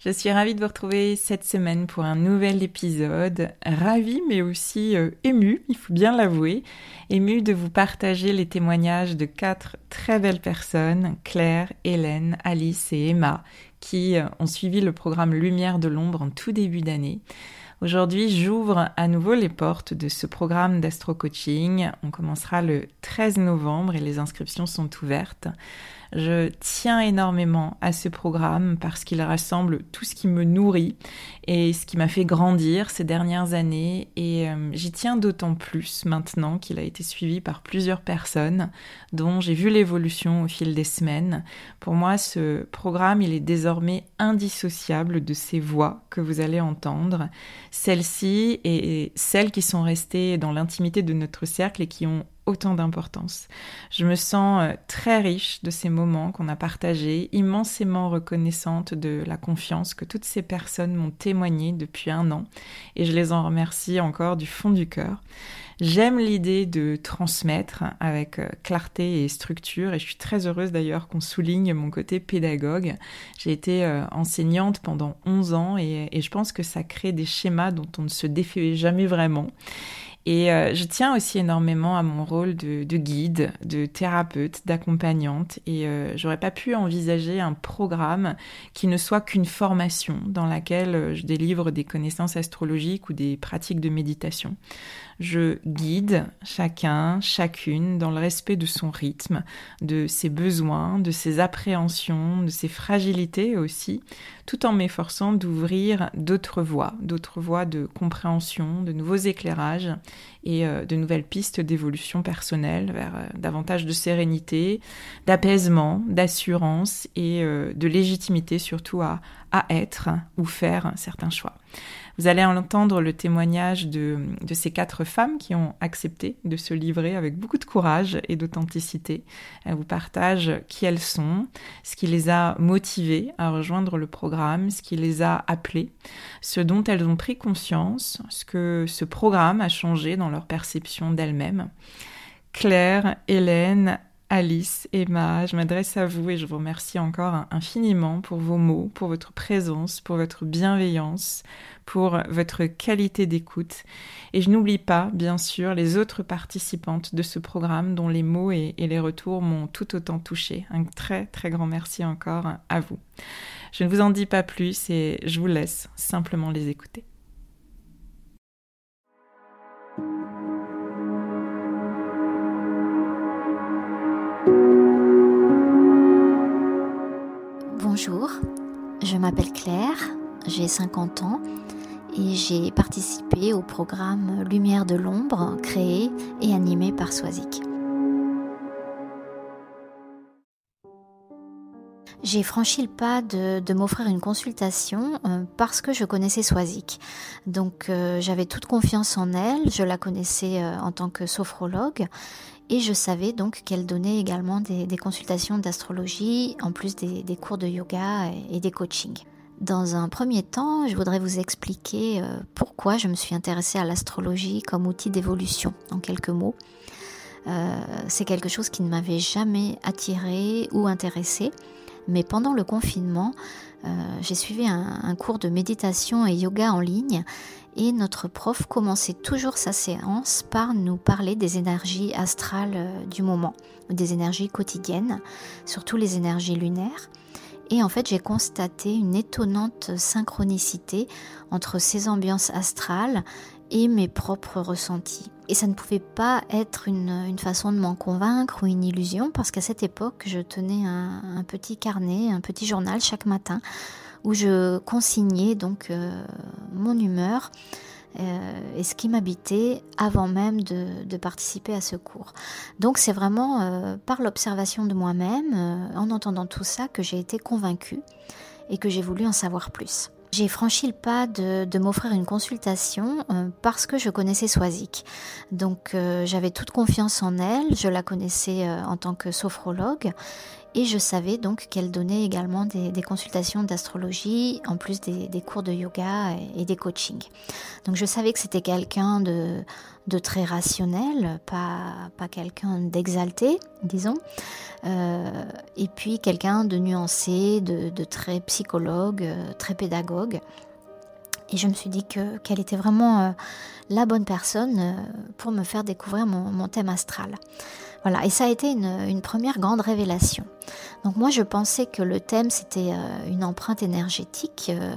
Je suis ravie de vous retrouver cette semaine pour un nouvel épisode. Ravie mais aussi euh, émue, il faut bien l'avouer. Émue de vous partager les témoignages de quatre très belles personnes, Claire, Hélène, Alice et Emma, qui euh, ont suivi le programme Lumière de l'ombre en tout début d'année. Aujourd'hui, j'ouvre à nouveau les portes de ce programme d'astro-coaching. On commencera le 13 novembre et les inscriptions sont ouvertes. Je tiens énormément à ce programme parce qu'il rassemble tout ce qui me nourrit et ce qui m'a fait grandir ces dernières années et euh, j'y tiens d'autant plus maintenant qu'il a été suivi par plusieurs personnes dont j'ai vu l'évolution au fil des semaines. Pour moi, ce programme, il est désormais indissociable de ces voix que vous allez entendre, celles-ci et celles qui sont restées dans l'intimité de notre cercle et qui ont autant d'importance. Je me sens euh, très riche de ces moments qu'on a partagés, immensément reconnaissante de la confiance que toutes ces personnes m'ont témoigné depuis un an et je les en remercie encore du fond du cœur. J'aime l'idée de transmettre avec euh, clarté et structure et je suis très heureuse d'ailleurs qu'on souligne mon côté pédagogue. J'ai été euh, enseignante pendant 11 ans et, et je pense que ça crée des schémas dont on ne se défait jamais vraiment. Et euh, je tiens aussi énormément à mon rôle de, guide, de thérapeute, d'accompagnante. Et euh, j'aurais pas pu envisager un programme qui ne soit qu'une formation dans laquelle euh, je délivre des connaissances astrologiques ou des pratiques de méditation. Je guide chacun, chacune dans le respect de son rythme, de ses besoins, de ses appréhensions, de ses fragilités aussi, tout en m'efforçant d'ouvrir d'autres voies, d'autres voies de compréhension, de nouveaux éclairages et euh, de nouvelles pistes d'évolution personnelle vers euh, davantage de sérénité, d'apaisement, d'assurance et euh, de légitimité surtout à, à être ou faire certains choix. Vous allez entendre le témoignage de, de, ces quatre femmes qui ont accepté de se livrer avec beaucoup de courage et d'authenticité. Elles vous partagent qui elles sont, ce qui les a motivées à rejoindre le programme, ce qui les a appelées, ce dont elles ont pris conscience, ce que ce programme a changé dans leur perception d'elles-mêmes. Claire, Hélène, Alice, Emma, je m'adresse à vous et je vous remercie encore infiniment pour vos mots, pour votre présence, pour votre bienveillance, pour votre qualité d'écoute. Et je n'oublie pas, bien sûr, les autres participantes de ce programme dont les mots et, les retours m'ont tout autant touché. Un très très grand merci encore à vous. Je ne vous en dis pas plus et je vous laisse simplement les écouter. Bonjour, je m'appelle Claire, j'ai 50 ans et j'ai participé au programme Lumière de l'ombre créé et animé par Swazik. J'ai franchi le pas de, m'offrir une consultation euh, parce que je connaissais Swazik. Donc euh, j'avais toute confiance en elle, je la connaissais euh, en tant que sophrologue et je savais donc qu'elle donnait également des, consultations d'astrologie en plus des, cours de yoga et, des coachings. Dans un premier temps, je voudrais vous expliquer euh, pourquoi je me suis intéressée à l'astrologie comme outil d'évolution, en quelques mots. Euh, c'est quelque chose qui ne m'avait jamais attiré ou intéressé, mais pendant le confinement, euh, j'ai suivi un, cours de méditation et yoga en ligne et notre prof commençait toujours sa séance par nous parler des énergies astrales du moment, des énergies quotidiennes, surtout les énergies lunaires. Et en fait, j'ai constaté une étonnante synchronicité entre ces ambiances astrales et mes propres ressentis. Et ça ne pouvait pas être une, façon de m'en convaincre ou une illusion, parce qu'à cette époque, je tenais un, petit carnet, un petit journal chaque matin, où je consignais donc euh, mon humeur, euh, et ce qui m'habitait avant même de, participer à ce cours. Donc c'est vraiment euh, par l'observation de moi-même, en entendant tout ça, que j'ai été convaincue et que j'ai voulu en savoir plus. J'ai franchi le pas de, m'offrir une consultation parce que je connaissais Swazik. Donc j'avais toute confiance en elle, je la connaissais en tant que sophrologue et je savais donc qu'elle donnait également des, consultations d'astrologie, en plus des, cours de yoga et, des coachings. Donc je savais que c'était quelqu'un de, très rationnel, pas, pas quelqu'un d'exalté, disons, euh, et puis quelqu'un de nuancé, de, très psychologue, très pédagogue. Et je me suis dit que qu'elle était vraiment euh, la bonne personne euh, pour me faire découvrir mon thème astral. Voilà, et ça a été une, première grande révélation. Donc moi je pensais que le thème c'était euh, une empreinte énergétique, euh,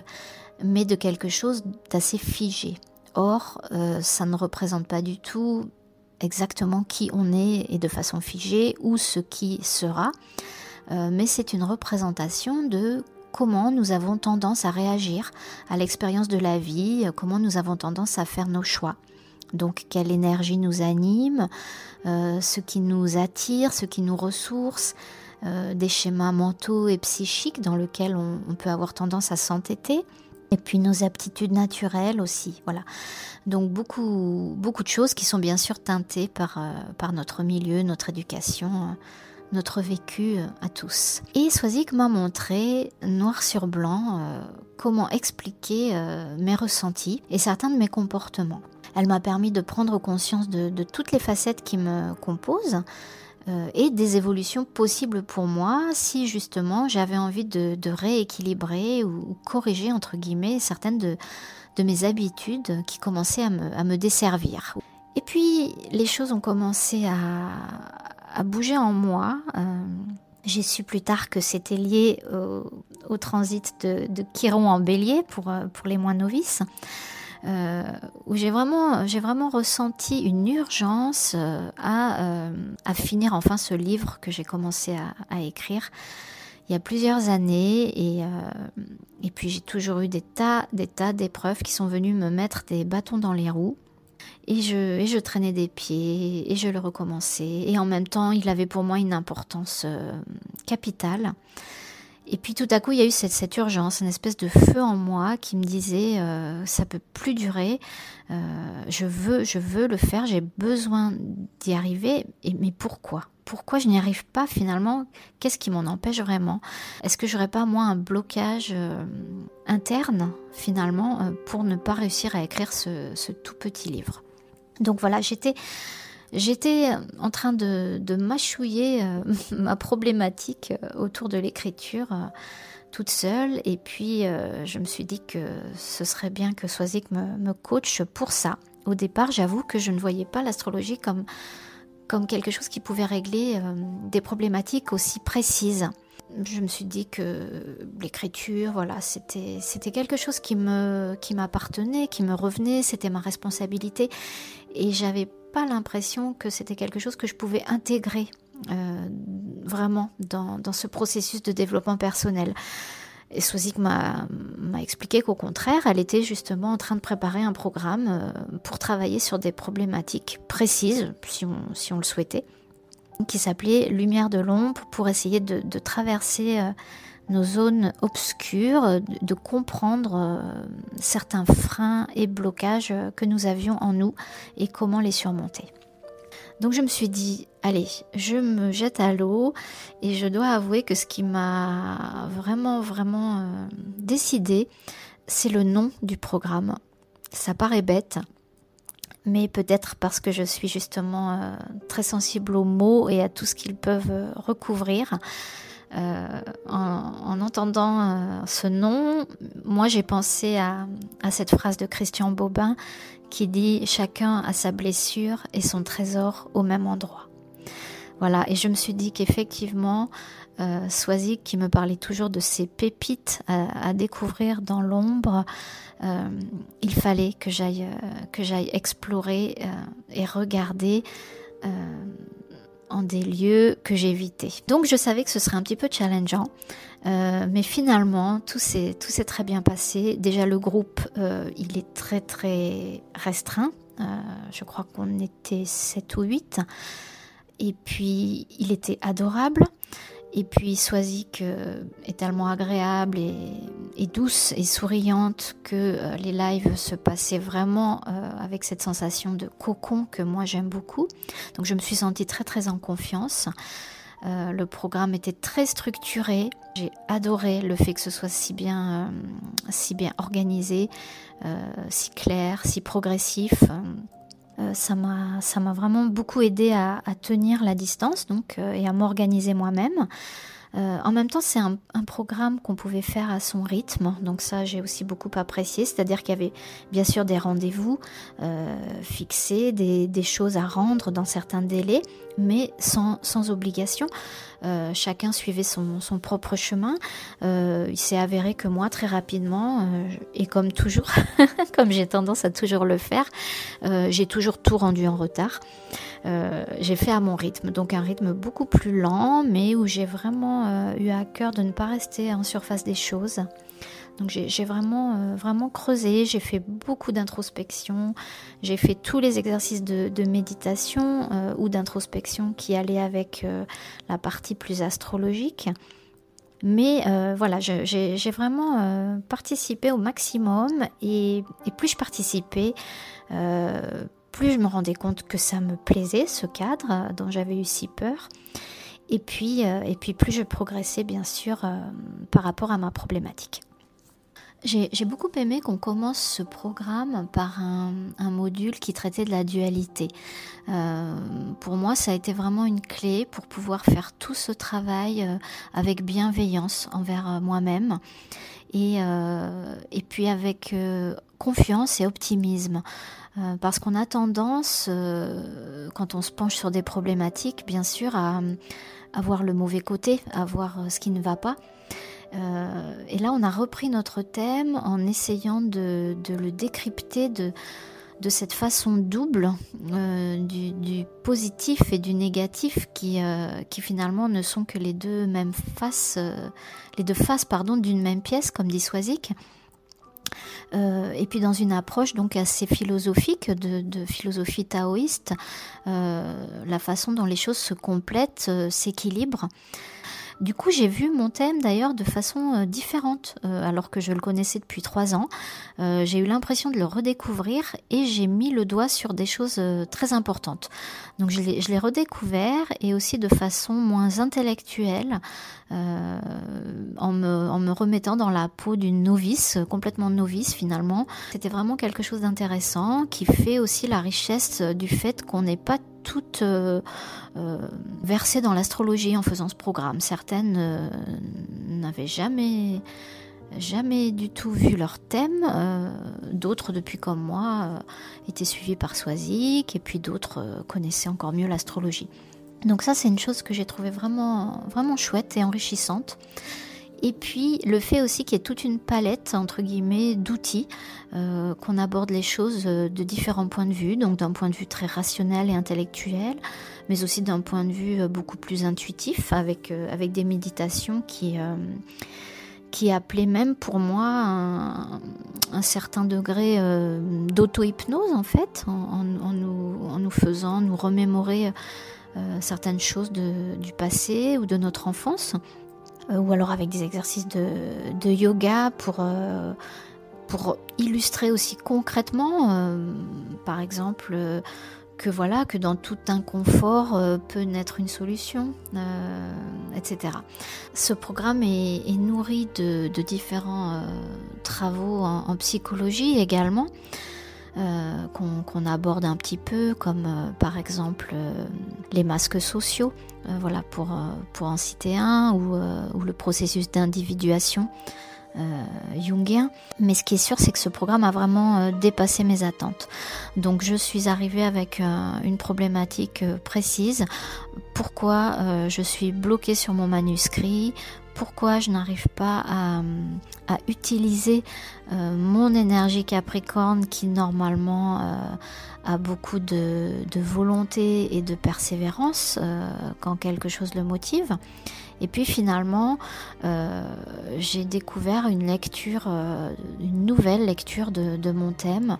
mais de quelque chose d'assez figé. Or, euh, ça ne représente pas du tout exactement qui on est et de façon figée ou ce qui sera, mais c'est une représentation de comment nous avons tendance à réagir à l'expérience de la vie, comment nous avons tendance à faire nos choix. Donc quelle énergie nous anime, euh, ce qui nous attire, ce qui nous ressource, euh, des schémas mentaux et psychiques dans lesquels on, peut avoir tendance à s'entêter. Et puis nos aptitudes naturelles aussi, voilà. Donc beaucoup, beaucoup de choses qui sont bien sûr teintées par, euh, par notre milieu, notre éducation, notre vécu à tous. Et Swazik m'a montré, noir sur blanc, comment expliquer mes ressentis et certains de mes comportements. Elle m'a permis de prendre conscience de, toutes les facettes qui me composent euh, et des évolutions possibles pour moi si justement j'avais envie de, rééquilibrer ou, corriger entre guillemets certaines de, mes habitudes qui commençaient à me, desservir. Et puis les choses ont commencé à, bouger en moi. Euh, j'ai su plus tard que c'était lié au, transit de, Chiron en bélier pour, pour les moins novices. Euh, où j'ai vraiment, ressenti une urgence euh, à, euh, à, finir enfin ce livre que j'ai commencé à, écrire il y a plusieurs années et, puis j'ai toujours eu des tas, des tas d'épreuves qui sont venues me mettre des bâtons dans les roues. Et je traînais des pieds et je le recommençais. Et en même temps, il avait pour moi une importance capitale. Et puis tout à coup, il y a eu cette, urgence, une espèce de feu en moi qui me disait euh, ça peut plus durer. Euh, je veux, je veux le faire. J'ai besoin d'y arriver. Mais pourquoi? Pourquoi je n'y arrive pas finalement? Qu'est-ce qui m'en empêche vraiment? Est-ce que j'aurais pas moi un blocage euh, interne finalement pour ne pas réussir à écrire ce tout petit livre? Donc voilà, j'étais J'étais en train de, mâchouiller euh, ma problématique euh, autour de l'écriture euh, toute seule et puis je me suis dit que ce serait bien que Swazik me, me coach pour ça. Au départ, j'avoue que je ne voyais pas l'astrologie comme, comme quelque chose qui pouvait régler des problématiques aussi précises. Je me suis dit que l'écriture, voilà, c'était c'était quelque chose qui me qui m'appartenait, qui me revenait, c'était ma responsabilité et j'avais pas l'impression que c'était quelque chose que je pouvais intégrer euh, vraiment dans, ce processus de développement personnel. Et Swazik m'a expliqué qu'au contraire, elle était justement en train de préparer un programme euh, pour travailler sur des problématiques précises, si on, si on le souhaitait, qui s'appelait Lumière de l'ombre, pour essayer de, traverser euh, nos zones obscures, de, comprendre euh, certains freins et blocages que nous avions en nous et comment les surmonter. Donc je me suis dit, allez, je me jette à l'eau et je dois avouer que ce qui m'a vraiment, vraiment euh, décidé, c'est le nom du programme. Ça paraît bête, mais peut-être parce que je suis justement euh, très sensible aux mots et à tout ce qu'ils peuvent recouvrir. En, entendant ce nom, moi j'ai pensé à, cette phrase de Christian Bobin qui dit chacun a sa blessure et son trésor au même endroit. Voilà, et je me suis dit qu'effectivement, euh, qui me parlait toujours de ces pépites à, découvrir dans l'ombre, euh, il fallait que j'aille euh, explorer euh, et regarder en des lieux que j'évitais. Donc je savais que ce serait un petit peu challengeant, mais finalement tout s'est tout s'est très bien passé. Déjà le groupe, il est très très restreint. je crois qu'on était 7 ou 8. Et puis, il était adorable. Et puis, Swazik est tellement agréable et, douce et souriante que euh, les lives se passaient vraiment euh, avec cette sensation de cocon que moi j'aime beaucoup. Donc, je me suis sentie très, très en confiance. Euh, le programme était très structuré. J'ai adoré le fait que ce soit si bien, si bien organisé, si clair, si progressif. Ça m'a vraiment beaucoup aidé à, tenir la distance donc, et à m'organiser moi-même. Euh, en même temps, c'est un, programme qu'on pouvait faire à son rythme, donc ça j'ai aussi beaucoup apprécié, c'est-à-dire qu'il y avait bien sûr des rendez-vous fixés, des, choses à rendre dans certains délais, mais sans obligation. Euh, chacun suivait son, propre chemin. Euh, il s'est avéré que moi, très rapidement, euh, et comme toujours, comme j'ai tendance à toujours le faire, j'ai toujours tout rendu en retard. j'ai fait à mon rythme, donc un rythme beaucoup plus lent, mais où j'ai vraiment eu à cœur de ne pas rester en surface des choses. Donc j'ai vraiment, euh, vraiment creusé, j'ai fait beaucoup d'introspection, j'ai fait tous les exercices de, méditation euh, ou d'introspection qui allaient avec euh, la partie plus astrologique. Mais voilà, j'ai vraiment participé au maximum et, plus je participais, plus je me rendais compte que ça me plaisait, ce cadre dont j'avais eu si peur. Et puis plus je progressais bien sûr par rapport à ma problématique. J'ai beaucoup aimé qu'on commence ce programme par un, module qui traitait de la dualité. Euh, pour moi, ça a été vraiment une clé pour pouvoir faire tout ce travail euh, avec bienveillance envers euh, moi-même et, puis avec confiance et optimisme. parce qu'on a tendance, quand on se penche sur des problématiques, bien sûr, à, à voir le mauvais côté, à voir ce qui ne va pas. Euh, et là, on a repris notre thème en essayant de, le décrypter de, cette façon double euh, du, positif et du négatif qui, euh, qui finalement ne sont que les deux mêmes faces, les deux faces pardon d'une même pièce, comme dit Swazik. et puis dans une approche donc assez philosophique de philosophie taoïste, la façon dont les choses se complètent, s'équilibrent. Du coup, j'ai vu mon thème d'ailleurs de façon euh, différente, euh, alors que je le connaissais depuis trois ans. Euh, j'ai eu l'impression de le redécouvrir et j'ai mis le doigt sur des choses très importantes. Donc je l'ai redécouvert et aussi de façon moins intellectuelle, en me, en, me, remettant dans la peau d'une novice, complètement novice finalement. C'était vraiment quelque chose d'intéressant qui fait aussi la richesse du fait qu'on n'est pas toutes euh, euh, versées dans l'astrologie en faisant ce programme. Certaines euh, n'avaient jamais, du tout vu leur thème. d'autres, depuis comme moi, étaient suivies par Swazik et puis d'autres connaissaient encore mieux l'astrologie. Donc ça, c'est une chose que j'ai trouvé vraiment, vraiment chouette et enrichissante. Et puis le fait aussi qu'il y ait toute une palette, entre guillemets, d'outils, euh, qu'on aborde les choses euh, de différents points de vue, donc d'un point de vue très rationnel et intellectuel, mais aussi d'un point de vue euh, beaucoup plus intuitif, avec, avec des méditations qui, qui appelaient même pour moi un, certain degré d'auto-hypnose, en fait, en, nous, en, nous, faisant nous remémorer certaines choses du passé ou de notre enfance. Euh, ou alors avec des exercices de, yoga pour, euh, pour illustrer aussi concrètement, euh, par exemple, que voilà, que dans tout inconfort peut naître une solution, etc. Ce programme est, nourri de, différents travaux en, psychologie également. Qu'on aborde un petit peu, comme par exemple les masques sociaux, voilà pour, pour en citer un, ou le processus d'individuation euh, jungien. Mais ce qui est sûr, c'est que ce programme a vraiment euh, dépassé mes attentes. Donc je suis arrivée avec euh, une problématique précise. Pourquoi je suis bloquée sur mon manuscrit? Pourquoi je n'arrive pas à, utiliser mon énergie capricorne qui normalement a beaucoup de, volonté et de persévérance quand quelque chose le motive. Et puis finalement, euh, j'ai découvert une lecture, euh, une nouvelle lecture de, mon thème,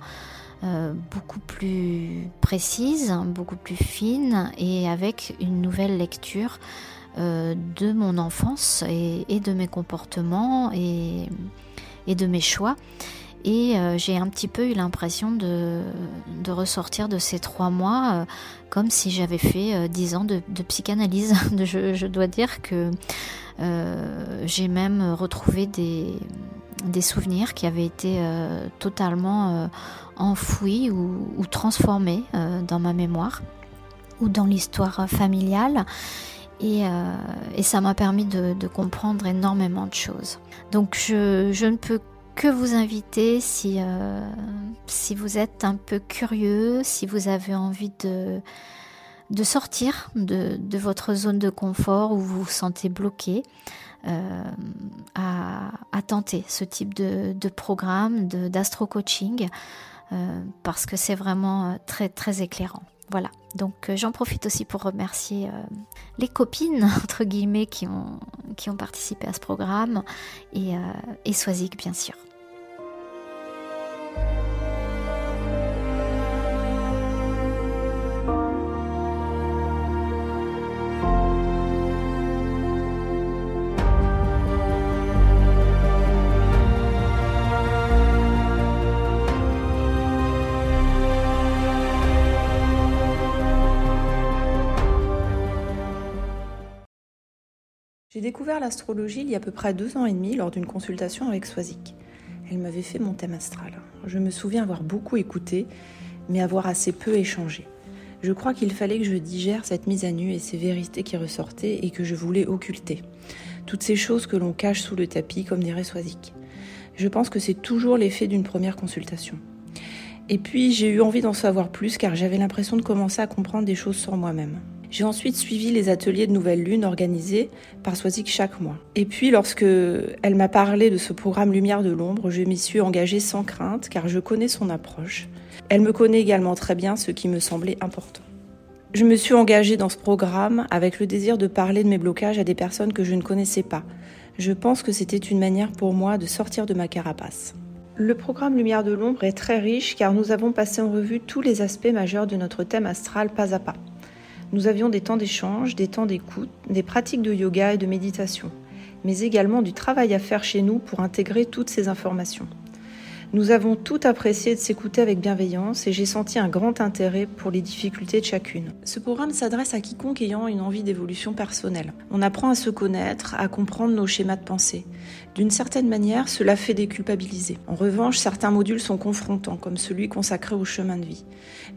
euh, beaucoup plus précise, beaucoup plus fine et avec une nouvelle lecture de mon enfance et, de mes comportements et, de mes choix. Et j'ai un petit peu eu l'impression de, ressortir de ces trois mois comme si j'avais fait euh, dix ans de, psychanalyse. je, dois dire que euh, j'ai même retrouvé des, souvenirs qui avaient été euh, totalement enfouis ou, transformés dans ma mémoire ou dans l'histoire familiale. Et, ça m'a permis de, comprendre énormément de choses. Donc je, ne peux que vous inviter si, euh, si vous êtes un peu curieux, si vous avez envie de, de sortir de, votre zone de confort où vous vous sentez bloqué, euh, à, tenter ce type de, de programme d'astro-coaching euh, parce que c'est vraiment très très éclairant. Voilà, donc j'en profite aussi pour remercier les copines, entre guillemets, qui ont, participé à ce programme et, Swazik, bien sûr. J'ai découvert l'astrologie il y a à peu près deux ans et demi lors d'une consultation avec Swazik. Elle m'avait fait mon thème astral. Je me souviens avoir beaucoup écouté, mais avoir assez peu échangé. Je crois qu'il fallait que je digère cette mise à nu et ces vérités qui ressortaient et que je voulais occulter. Toutes ces choses que l'on cache sous le tapis, comme dirait Swazik. Je pense que c'est toujours l'effet d'une première consultation. Et puis j'ai eu envie d'en savoir plus car j'avais l'impression de commencer à comprendre des choses sur moi-même. J'ai ensuite suivi les ateliers de Nouvelle Lune organisés par Swazik chaque mois. Et puis, lorsque elle m'a parlé de ce programme Lumière de l'ombre, je m'y suis engagée sans crainte car je connais son approche. Elle me connaît également très bien, ce qui me semblait important. Je me suis engagée dans ce programme avec le désir de parler de mes blocages à des personnes que je ne connaissais pas. Je pense que c'était une manière pour moi de sortir de ma carapace. Le programme Lumière de l'ombre est très riche car nous avons passé en revue tous les aspects majeurs de notre thème astral pas à pas. Nous avions des temps d'échange, des temps d'écoute, des pratiques de yoga et de méditation, mais également du travail à faire chez nous pour intégrer toutes ces informations. Nous avons tout apprécié de s'écouter avec bienveillance et j'ai senti un grand intérêt pour les difficultés de chacune. Ce programme s'adresse à quiconque ayant une envie d'évolution personnelle. On apprend à se connaître, à comprendre nos schémas de pensée. D'une certaine manière, cela fait déculpabiliser. En revanche, certains modules sont confrontants, comme celui consacré au chemin de vie.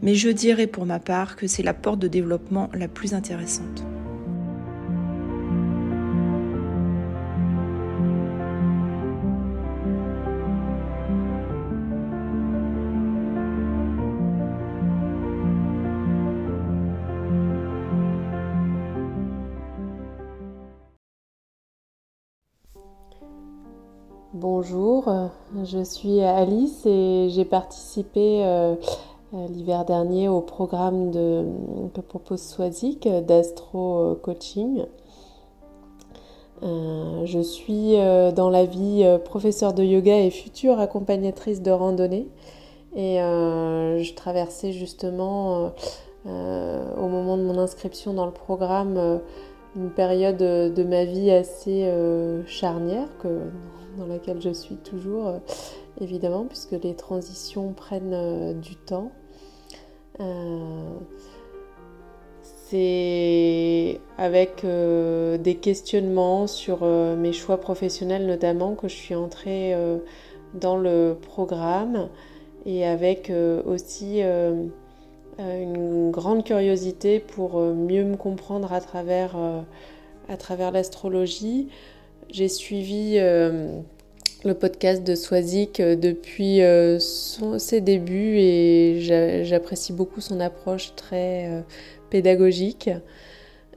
Mais je dirais pour ma part que c'est la porte de développement la plus intéressante. Bonjour, je suis Alice et j'ai participé euh, euh, l'hiver dernier au programme de, que propose Swazik d'Astro Coaching. Euh, je suis dans la vie professeur de yoga et future accompagnatrice de randonnée et je traversais justement au moment de mon inscription dans le programme une période de ma vie assez charnière que dans laquelle je suis toujours, euh, évidemment, puisque les transitions prennent euh, du temps. c'est avec des questionnements sur mes choix professionnels notamment que je suis entrée dans le programme et avec aussi une grande curiosité pour mieux me comprendre à travers, à travers l'astrologie. J'ai suivi le podcast de Swazik euh, depuis euh, ses débuts et j'apprécie beaucoup son approche très euh, pédagogique.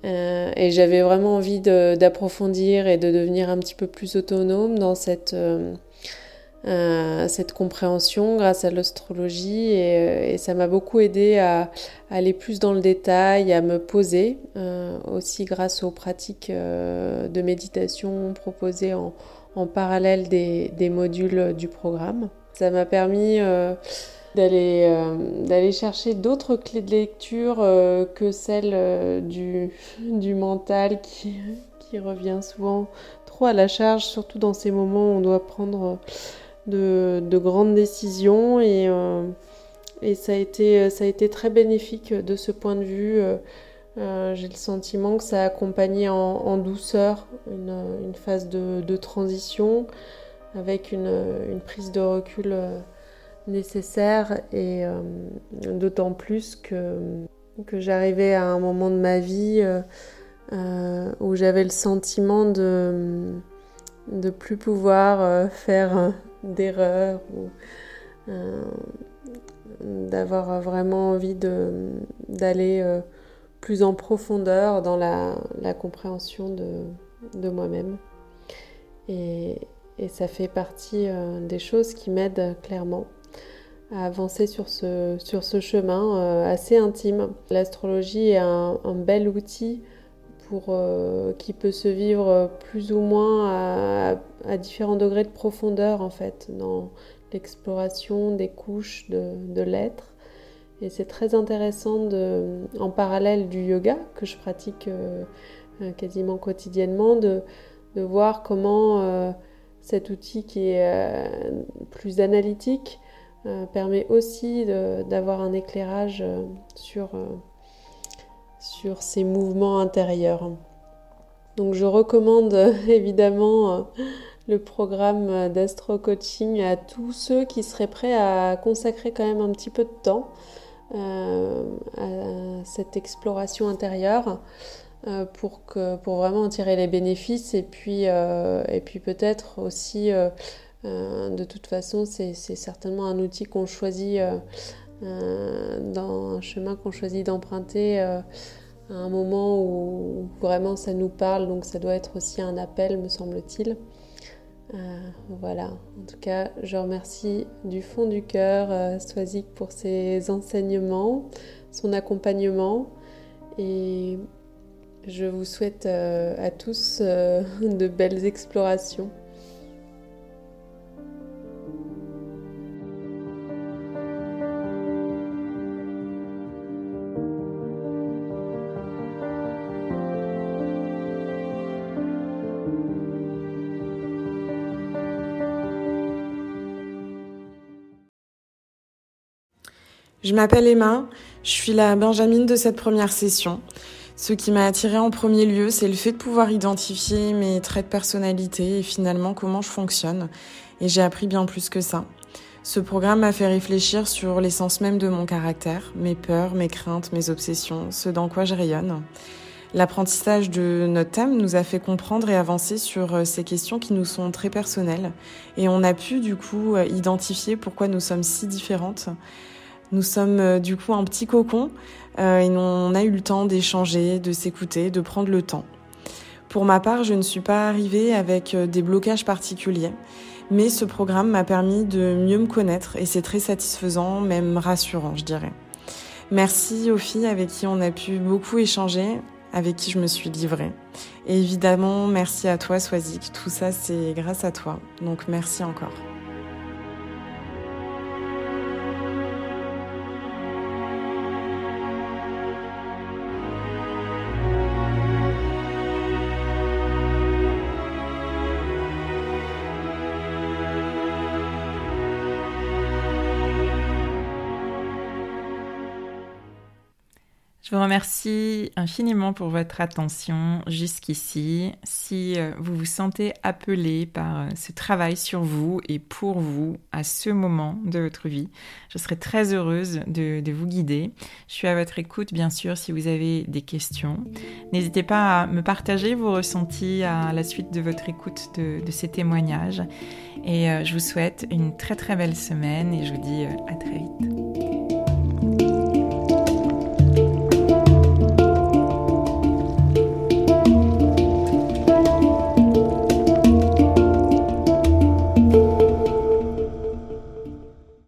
et j'avais vraiment envie d'approfondir et de devenir un petit peu plus autonome dans cette, cette compréhension grâce à l'astrologie et, et, ça m'a beaucoup aidé à, aller plus dans le détail, à me poser aussi grâce aux pratiques de méditation proposées en, parallèle des, modules du programme. Ça m'a permis euh, euh, d'aller chercher d'autres clés de lecture euh, que celle du, mental qui revient souvent trop à la charge, surtout dans ces moments où on doit prendre de, de grandes décisions et, et ça, a été, très bénéfique de ce point de vue. Euh, j'ai le sentiment que ça a accompagné en, douceur une, phase de, transition avec une, prise de recul euh, nécessaire et euh, d'autant plus que, que j'arrivais à un moment de ma vie où j'avais le sentiment de ne plus pouvoir faire d'erreurs ou d'avoir vraiment envie d'aller plus en profondeur dans la, compréhension de, moi-même. Et, ça fait partie euh, des choses qui m'aident clairement à avancer sur ce, chemin euh, assez intime. L'astrologie est un, bel outil euh, qui peut vivre plus ou moins à, différents degrés de profondeur en fait dans l'exploration des couches de, l'être. Et c'est très intéressant en parallèle du yoga que je pratique euh, euh, quasiment quotidiennement, de, voir comment cet outil qui est plus analytique permet aussi d'avoir un éclairage sur, sur ces mouvements intérieurs. Donc je recommande évidemment le programme d'astro coaching à tous ceux qui seraient prêts à consacrer quand même un petit peu de temps euh, à cette exploration intérieure euh, pour, vraiment en tirer les bénéfices et puis, euh, et puis peut-être aussi, de toute façon, c'est certainement un outil qu'on choisit dans un chemin qu'on choisit d'emprunter à un moment où vraiment ça nous parle, donc ça doit être aussi un appel, me semble-t-il. Euh, voilà, en tout cas, je remercie du fond du cœur euh, Swazik pour ses enseignements, son accompagnement et je vous souhaite euh, à tous de belles explorations. Je m'appelle Emma, je suis la Benjamine de cette première session. Ce qui m'a attirée en premier lieu, c'est le fait de pouvoir identifier mes traits de personnalité et finalement comment je fonctionne. Et j'ai appris bien plus que ça. Ce programme m'a fait réfléchir sur l'essence même de mon caractère, mes peurs, mes craintes, mes obsessions, ce dans quoi je rayonne. L'apprentissage de notre thème nous a fait comprendre et avancer sur euh, ces questions qui nous sont très personnelles et on a pu du coup euh, identifier pourquoi nous sommes si différentes nous sommes euh, du coup un petit cocon euh, et on a eu le temps d'échanger, de s'écouter, de prendre le temps. Pour ma part, je ne suis pas arrivée avec euh, des blocages particuliers, mais ce programme m'a permis de mieux me connaître et c'est très satisfaisant, même rassurant, je dirais. Merci aux filles avec qui on a pu beaucoup échanger, avec qui je me suis livrée. Et évidemment, merci à toi, Swazik. Tout ça, c'est grâce à toi. Donc merci encore. Je vous remercie infiniment pour votre attention jusqu'ici. Si euh, vous vous sentez appelé par euh, ce travail sur vous et pour vous à ce moment de votre vie, je serai très heureuse de, vous guider. Je suis à votre écoute, bien sûr, si vous avez des questions. N'hésitez pas à me partager vos ressentis à la suite de votre écoute de, de ces témoignages. Et euh, je vous souhaite une très très belle semaine et je vous dis à très vite.